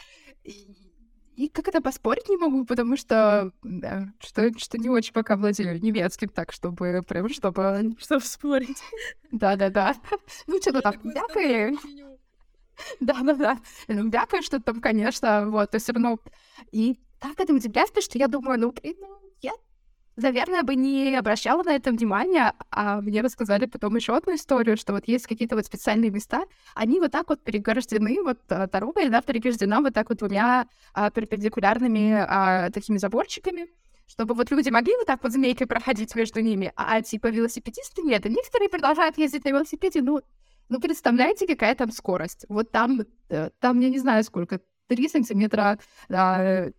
и как это поспорить не могу, потому что, да, что, что не очень пока владею немецким, так, чтобы прям, чтобы... Чтобы спорить. Да-да-да. Ну, что-то там вякает. Да-да-да. Ну, вякает что-то там, конечно, вот, то все равно... И так это удивляет, что я думаю, ну, блин, ну, наверное, бы не обращала на это внимания, а мне рассказали потом еще одну историю, что вот есть какие-то вот специальные места, они вот так вот переграждены, вот а, дорога, да, переграждена вот так вот двумя а, перпендикулярными а, такими заборчиками, чтобы вот люди могли вот так вот змейкой проходить между ними, а типа велосипедисты нет, и некоторые продолжают ездить на велосипеде, ну, ну представляете, какая там скорость? Вот там, э, там, я не знаю сколько, 3 сантиметра, 3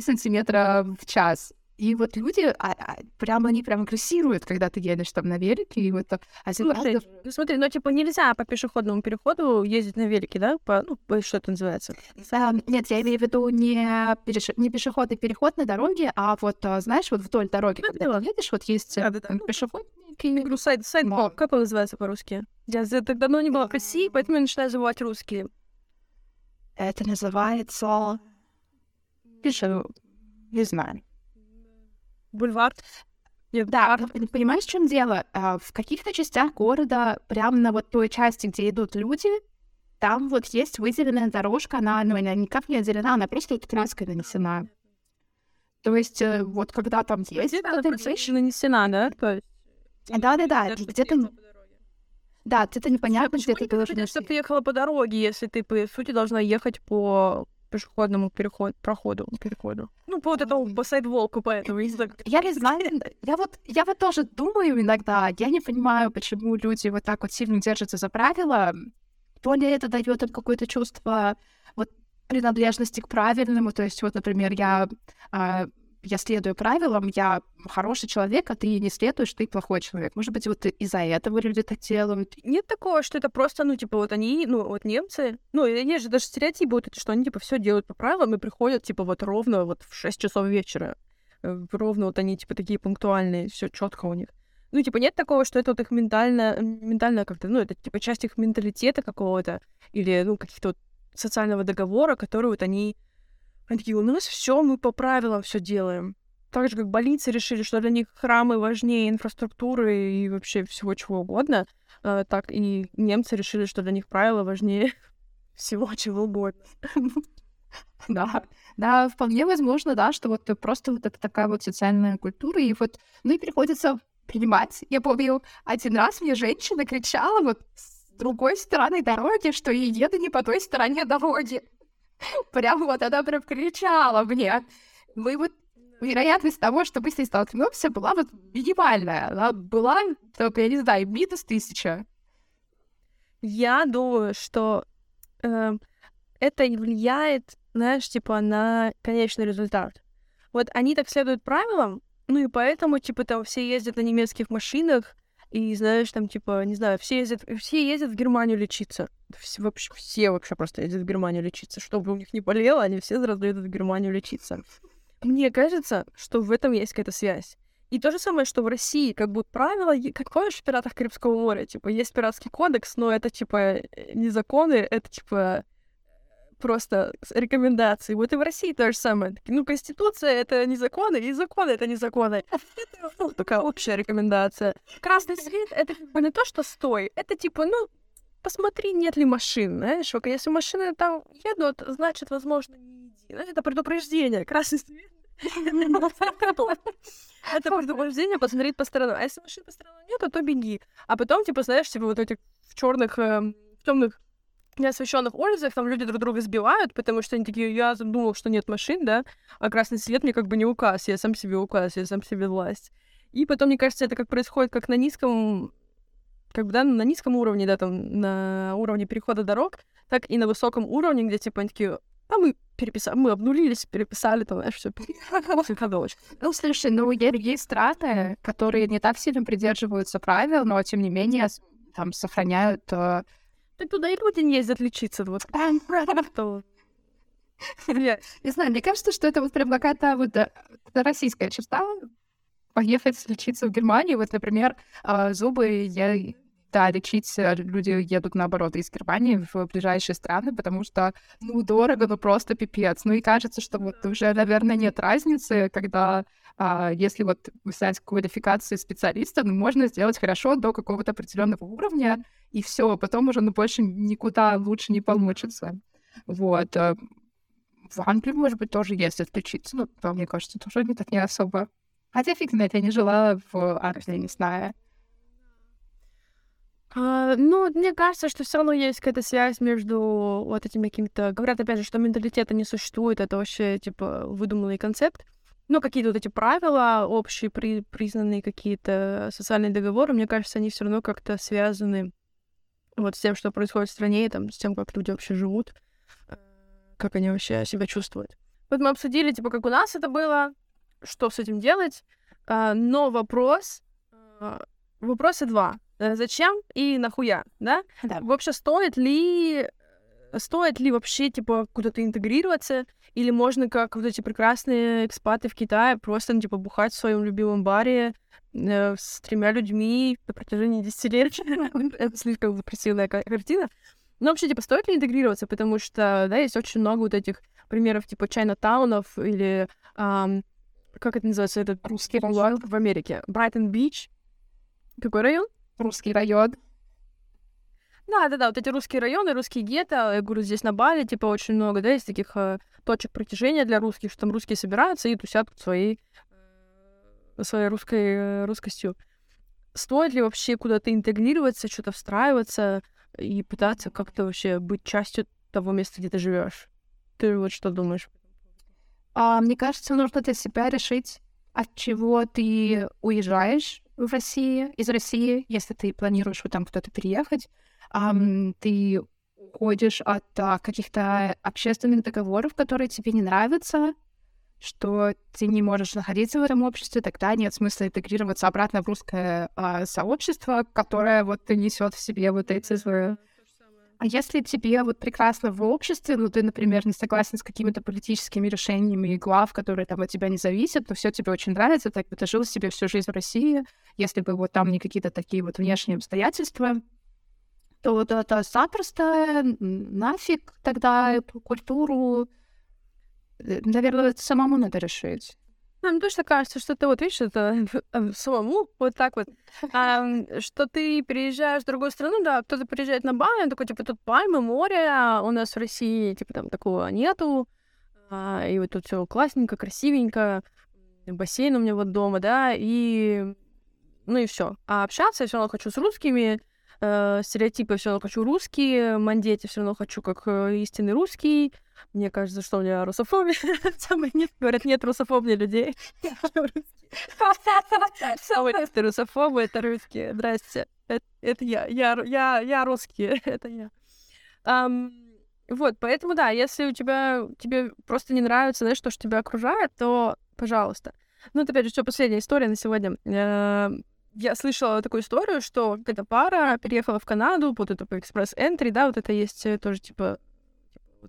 сантиметра в час. И вот люди, а, а, прямо они прям агрессируют, когда ты едешь там на велике, и вот а Слушай, ну смотри, ну типа нельзя по пешеходному переходу ездить на велике, да? По, ну, что это называется? А, нет, я имею в виду не, переш... не пешеходный переход на дороге, а вот, а, знаешь, вот вдоль дороги, ну, когда ты едешь, вот есть да, да, да. пешеход. Я сайт, сайт, Но... как он называется по-русски? Я так давно не была в России, поэтому я начинаю забывать русский. Это называется... Пишу... Не знаю бульвар. Нет, да, понимаешь, в чем дело? А, в каких-то частях города, прямо на вот той части, где идут люди, там вот есть выделенная дорожка, она, ну, она никак не отделена, она просто краской нанесена. То есть э, вот когда там есть... Она нанесена, да? То есть... Да-да-да, где-то... Да, это непонятно, где ты должен... Что ты ехала по дороге, если ты, по сути, должна ехать по пешеходному переход, проходу, переходу. Ну, по вот этому, по сайдволку, поэтому. Я не знаю, я вот, я вот тоже думаю иногда, я не понимаю, почему люди вот так вот сильно держатся за правила. То ли это дает им какое-то чувство вот принадлежности к правильному, то есть вот, например, я а, я следую правилам, я хороший человек, а ты не следуешь, ты плохой человек. Может быть, вот из-за этого люди так делают. Нет такого, что это просто, ну, типа, вот они, ну, вот немцы, ну, есть же даже стереотипы вот эти, что они, типа, все делают по правилам и приходят, типа, вот ровно вот в 6 часов вечера. Э, ровно вот они, типа, такие пунктуальные, все четко у них. Ну, типа, нет такого, что это вот их ментально, ментально как-то, ну, это, типа, часть их менталитета какого-то или, ну, каких-то вот социального договора, который вот они они такие, у нас все, мы по правилам все делаем. Так же, как больницы решили, что для них храмы важнее инфраструктуры и вообще всего чего угодно, э, так и немцы решили, что для них правила важнее всего чего угодно. Да, да, вполне возможно, да, что вот просто вот это такая вот социальная культура, и вот, ну и приходится принимать. Я помню, один раз мне женщина кричала вот с другой стороны дороги, что я еду не по той стороне дороги. Прям вот она прям кричала мне. Мы вот вероятность того, что мы с ней столкнемся, была вот минимальная. Она была, только, я не знаю, минус тысяча. Я думаю, что э, это влияет, знаешь, типа, на конечный результат. Вот они так следуют правилам, ну и поэтому, типа, там все ездят на немецких машинах, и знаешь, там, типа, не знаю, все ездят, все ездят в Германию лечиться. Все, вообще, все вообще просто ездят в Германию лечиться. Чтобы у них не болело, они все сразу едут в Германию лечиться. Мне кажется, что в этом есть какая-то связь. И то же самое, что в России, как бы правило, как помнишь в «Пиратах Карибского моря», типа, есть пиратский кодекс, но это, типа, не законы, это, типа, просто рекомендации. Вот и в России то же самое. Ну, Конституция — это не законы, и законы — это не законы. Ну, такая общая рекомендация. Красный свет — это не то, что стой. Это типа, ну, посмотри, нет ли машин, знаешь. Если машины там едут, значит, возможно, не иди. Знаешь, это предупреждение. Красный свет это предупреждение посмотреть по сторонам. А если машин по сторонам нету, то беги. А потом, типа, знаешь, типа вот этих в черных, эм, в темных неосвещенных улицах там люди друг друга сбивают, потому что они такие, я думал, что нет машин, да, а красный свет мне как бы не указ, я сам себе указ, я сам себе власть. И потом, мне кажется, это как происходит как на низком, как бы, да, на низком уровне, да, там, на уровне перехода дорог, так и на высоком уровне, где, типа, они такие, а мы переписали, мы обнулились, переписали, там, знаешь, все Ну, слушай, ну, есть страны, которые не так сильно придерживаются правил, но, тем не менее, там, сохраняют э, так туда и не ездят лечиться. Вот. Не знаю, мне кажется, что это вот прям какая-то вот э, российская черта. Поехать лечиться в Германию. Вот, например, а, зубы я да, лечить э, люди едут, наоборот, из Германии в ближайшие страны, потому что, ну, дорого, ну, просто пипец. Ну, и кажется, что вот уже, наверное, нет разницы, когда а, если вот взять квалификацию специалиста, ну, можно сделать хорошо до какого-то определенного уровня, и все, потом уже, ну, больше никуда лучше не получится. Вот. Э, в Англии, может быть, тоже есть отличиться, но, мне кажется, тоже не так не особо. Хотя фиг знает, я не жила в Англии, не знаю. А, ну, мне кажется, что все равно есть какая-то связь между вот этими какими-то... Говорят, опять же, что менталитета не существует, это вообще, типа, выдуманный концепт. Но какие-то вот эти правила, общие при, признанные какие-то социальные договоры, мне кажется, они все равно как-то связаны вот с тем, что происходит в стране, там, с тем, как люди вообще живут, э, как они вообще себя чувствуют. Вот мы обсудили, типа, как у нас это было, что с этим делать, а, но вопрос, а, вопросы два. Э, зачем и нахуя, да? Да. Вообще стоит ли стоит ли вообще, типа, куда-то интегрироваться, или можно, как вот эти прекрасные экспаты в Китае, просто, ну, типа, бухать в своем любимом баре э, с тремя людьми на протяжении десятилетий. Это слишком депрессивная картина. Но вообще, типа, стоит ли интегрироваться, потому что, да, есть очень много вот этих примеров, типа, Чайна-таунов или, эм, как это называется, этот русский в Америке? Брайтон-Бич. Какой район? Русский район. Да, да, да, вот эти русские районы, русские гетто, я говорю, здесь на Бали, типа, очень много, да, есть таких э, точек притяжения для русских, что там русские собираются и тусят своей, э, своей русской э, русскостью. Стоит ли вообще куда-то интегрироваться, что-то встраиваться и пытаться как-то вообще быть частью того места, где ты живешь? Ты вот что думаешь? А, мне кажется, нужно для себя решить, от чего ты уезжаешь в России, из России, если ты планируешь вот там кто-то переехать. Um, ты уходишь от а, каких-то общественных договоров, которые тебе не нравятся, что ты не можешь находиться в этом обществе, тогда нет смысла интегрироваться обратно в русское а, сообщество, которое вот несет в себе вот эти а если тебе вот прекрасно в обществе, ну, ты, например, не согласен с какими-то политическими решениями глав, которые там от тебя не зависят, но все тебе очень нравится, так бы ты жил себе всю жизнь в России, если бы вот там не какие-то такие вот внешние обстоятельства, то вот это запросто нафиг тогда культуру, э, наверное, самому надо решить. Нам точно кажется, что ты вот видишь, это э, самому вот так вот, а, что ты переезжаешь в другую страну, да, кто-то приезжает на Бали, он такой, типа, тут пальмы, море, а у нас в России, типа, там такого нету, а, и вот тут все классненько, красивенько, бассейн у меня вот дома, да, и ну и все. А общаться я все равно хочу с русскими, э, стереотипы все равно хочу русские, мандети все равно хочу как э, истинный русский, мне кажется, что у меня русофобия. Самое нет, говорят, нет русофобии людей. Самые нет русофобы — это русские. Здрасте. Это, я. Я, я. я русский. это я. Вот, поэтому, да, если у тебя, тебе просто не нравится, знаешь, то, что тебя окружает, то, пожалуйста. Ну, это, опять же, все последняя история на сегодня. Я слышала такую историю, что какая-то пара переехала в Канаду, вот это по экспресс-энтри, да, вот это есть э, тоже, типа.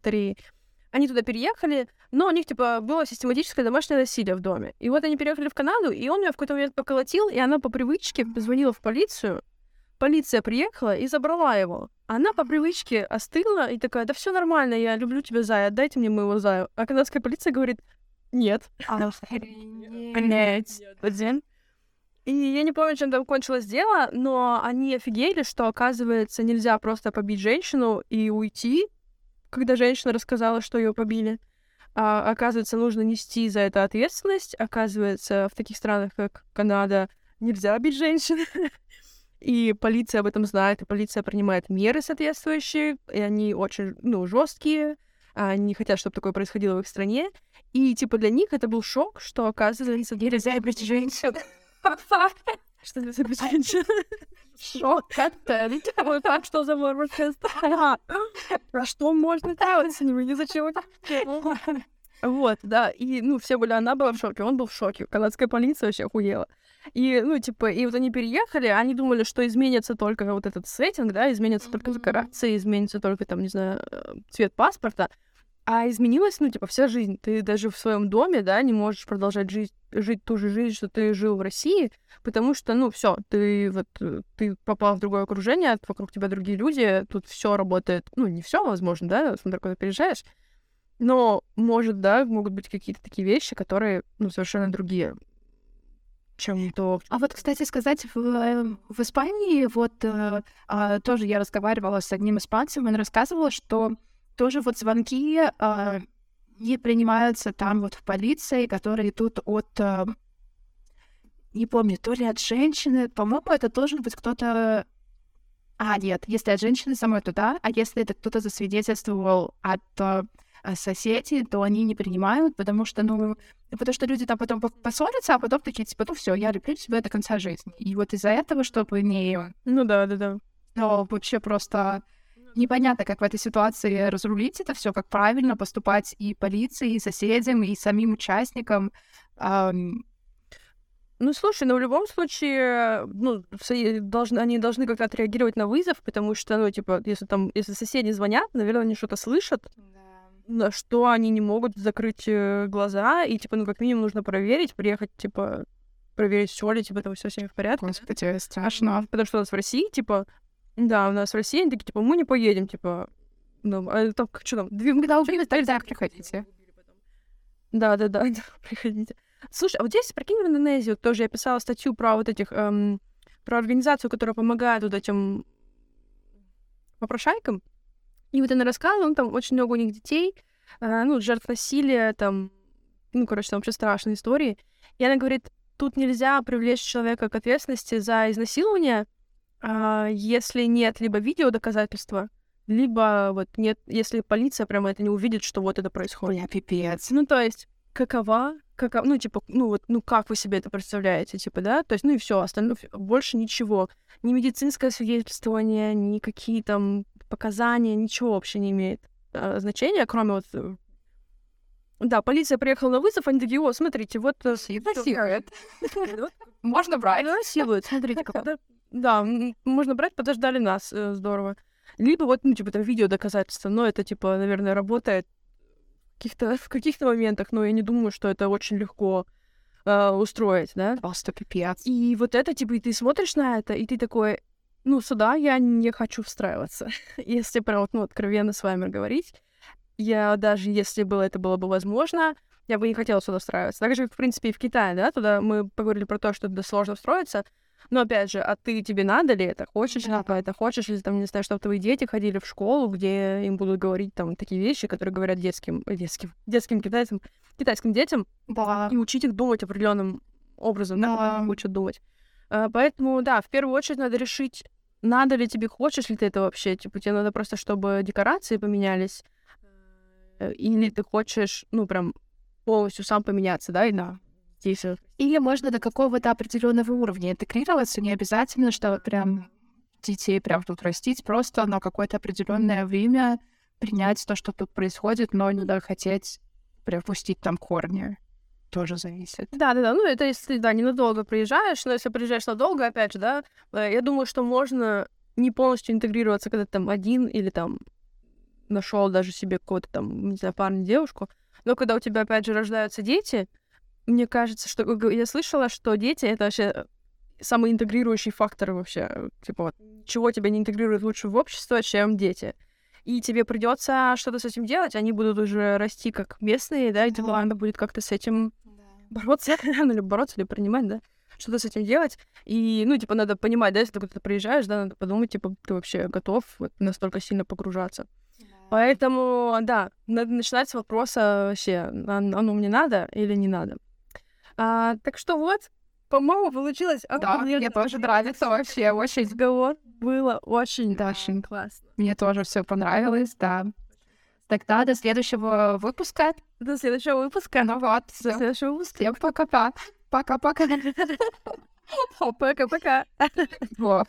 Типа, они туда переехали, но у них, типа, было систематическое домашнее насилие в доме. И вот они переехали в Канаду, и он меня в какой-то момент поколотил, и она по привычке позвонила в полицию. Полиция приехала и забрала его. Она по привычке остыла и такая, да все нормально, я люблю тебя, Зая, отдайте мне моего Зая. А канадская полиция говорит, нет. Блять. И я не помню, чем там кончилось дело, но они офигели, что, оказывается, нельзя просто побить женщину и уйти, когда женщина рассказала, что ее побили. А, оказывается, нужно нести за это ответственность. Оказывается, в таких странах, как Канада, нельзя бить женщин. И полиция об этом знает, и полиция принимает меры соответствующие, и они очень, ну, жесткие, они не хотят, чтобы такое происходило в их стране. И, типа, для них это был шок, что, оказывается, нельзя бить женщин. Что это за женщина? Шок, контент. Вот так, что за страна. Про что можно делать с ними? Ни зачем вот, да, и, ну, все были, она была в шоке, он был в шоке, канадская полиция вообще охуела. И, ну, типа, и вот они переехали, они думали, что изменится только вот этот сеттинг, да, изменится только декорации, изменится только, там, не знаю, э, цвет паспорта, а изменилась, ну, типа, вся жизнь. Ты даже в своем доме, да, не можешь продолжать жить, жить ту же жизнь, что ты жил в России, потому что, ну, все, ты вот э, ты попал в другое окружение, вокруг тебя другие люди, тут все работает, ну, не все, возможно, да, смотря куда переезжаешь, но, может, да, могут быть какие-то такие вещи, которые, ну, совершенно другие чем то. А вот, кстати сказать, в, эм, в Испании вот э, э, тоже я разговаривала с одним испанцем, он рассказывал, что тоже вот звонки э, не принимаются там вот в полиции, которые идут от, э, не помню, то ли от женщины, по-моему, это должен быть кто-то... А, нет, если от женщины самой, то да, а если это кто-то засвидетельствовал от э, соседей, то они не принимают, потому что, ну, потому что люди там потом поссорятся, а потом такие, типа, ну все, я люблю тебя до конца жизни. И вот из-за этого, чтобы не... Ну да, да, да. Но вообще просто непонятно, как в этой ситуации разрулить это все, как правильно поступать и полиции, и соседям, и самим участникам. Ну, слушай, ну, в любом случае, ну, должны, они должны как-то отреагировать на вызов, потому что, ну, типа, если там, если соседи звонят, наверное, они что-то слышат, да. на что они не могут закрыть э, глаза, и, типа, ну, как минимум нужно проверить, приехать, типа, проверить, все ли, типа, там все с ними в порядке. Господи, страшно. Потому что у нас в России, типа, да, у нас в России они такие, типа, мы не поедем, типа, ну, а там, что там, Когда убили, тогда приходите. Да, да, да, да, приходите. Слушай, а вот здесь, прикинь, в Индонезии вот тоже я писала статью про вот этих, эм, про организацию, которая помогает вот этим попрошайкам. И вот она рассказывала, ну, там очень много у них детей, э, ну, жертв насилия, там, ну, короче, там вообще страшные истории. И она говорит, тут нельзя привлечь человека к ответственности за изнасилование, а, если нет либо видео доказательства, либо вот нет, если полиция прямо это не увидит, что вот это происходит. Бля, пипец. Ну, то есть, какова, каков, ну, типа, ну, вот, ну, как вы себе это представляете, типа, да? То есть, ну и все, остальное, больше ничего. Ни медицинское свидетельствование, ни какие там показания, ничего вообще не имеет э, значения, кроме вот... э, Да, полиция приехала на вызов, они такие, о, смотрите, вот... э, Насилует. Можно брать. насилуют, смотрите, как Да, можно брать, подождали нас, э, здорово. Либо вот, ну, типа, там видео доказательства, но это, типа, наверное, работает каких-то, в каких-то моментах, но я не думаю, что это очень легко э, устроить, да. Просто пипец. И вот это, типа, и ты смотришь на это, и ты такой, ну, сюда я не хочу встраиваться. если прям, ну, откровенно с вами говорить, я даже если бы это было бы возможно, я бы не хотела сюда встраиваться. Так же, как, в принципе, и в Китае, да, туда мы поговорили про то, что туда сложно встроиться, но, опять же, а ты, тебе надо ли это? Хочешь ли Да. ты это? Хочешь ли, там, не знаю, чтобы твои дети ходили в школу, где им будут говорить там такие вещи, которые говорят детским, э, детским, детским китайцам, китайским детям, Да. и учить их думать определенным образом, да, как Да. они учат думать. А, Поэтому, да, в первую очередь надо решить, надо ли тебе, хочешь ли ты это вообще, типа, тебе надо просто, чтобы декорации поменялись, э, или ты хочешь, ну, прям полностью сам поменяться, да, и на э, Или можно до какого-то определенного уровня интегрироваться, не обязательно, что прям детей прям тут растить, просто на какое-то определенное время принять то, что тут происходит, но не хотеть прям пустить там корни. Тоже зависит. Да, да, да. Ну, это если, да, ненадолго приезжаешь, но если приезжаешь надолго, опять же, да, э, я думаю, что можно не полностью интегрироваться, когда ты там один или там нашел даже себе какого-то там, не знаю, парня, девушку. Но когда у тебя, опять же, рождаются дети, мне кажется, что я слышала, что дети это вообще самый интегрирующий фактор вообще. Типа вот, чего тебя не интегрирует лучше в общество, чем дети. И тебе придется что-то с этим делать, они будут уже расти как местные, да, и тебе надо будет как-то с этим бороться, ну, или бороться, или принимать, да, что-то с этим делать. И, ну, типа, надо понимать, да, если ты куда-то приезжаешь, да, надо подумать, типа, ты вообще готов вот настолько сильно погружаться. Поэтому, да, надо начинать с вопроса вообще, а- оно мне надо или не надо. А, так что вот, по-моему, получилось Да, мне тоже нравится вообще очень. разговор. Было очень, Да. очень классно. Мне тоже все понравилось, да. Тогда до следующего выпуска. До следующего выпуска. Ну вот, До следующего выпуска. всем пока-пока. Пока-пока. Пока-пока. Вот.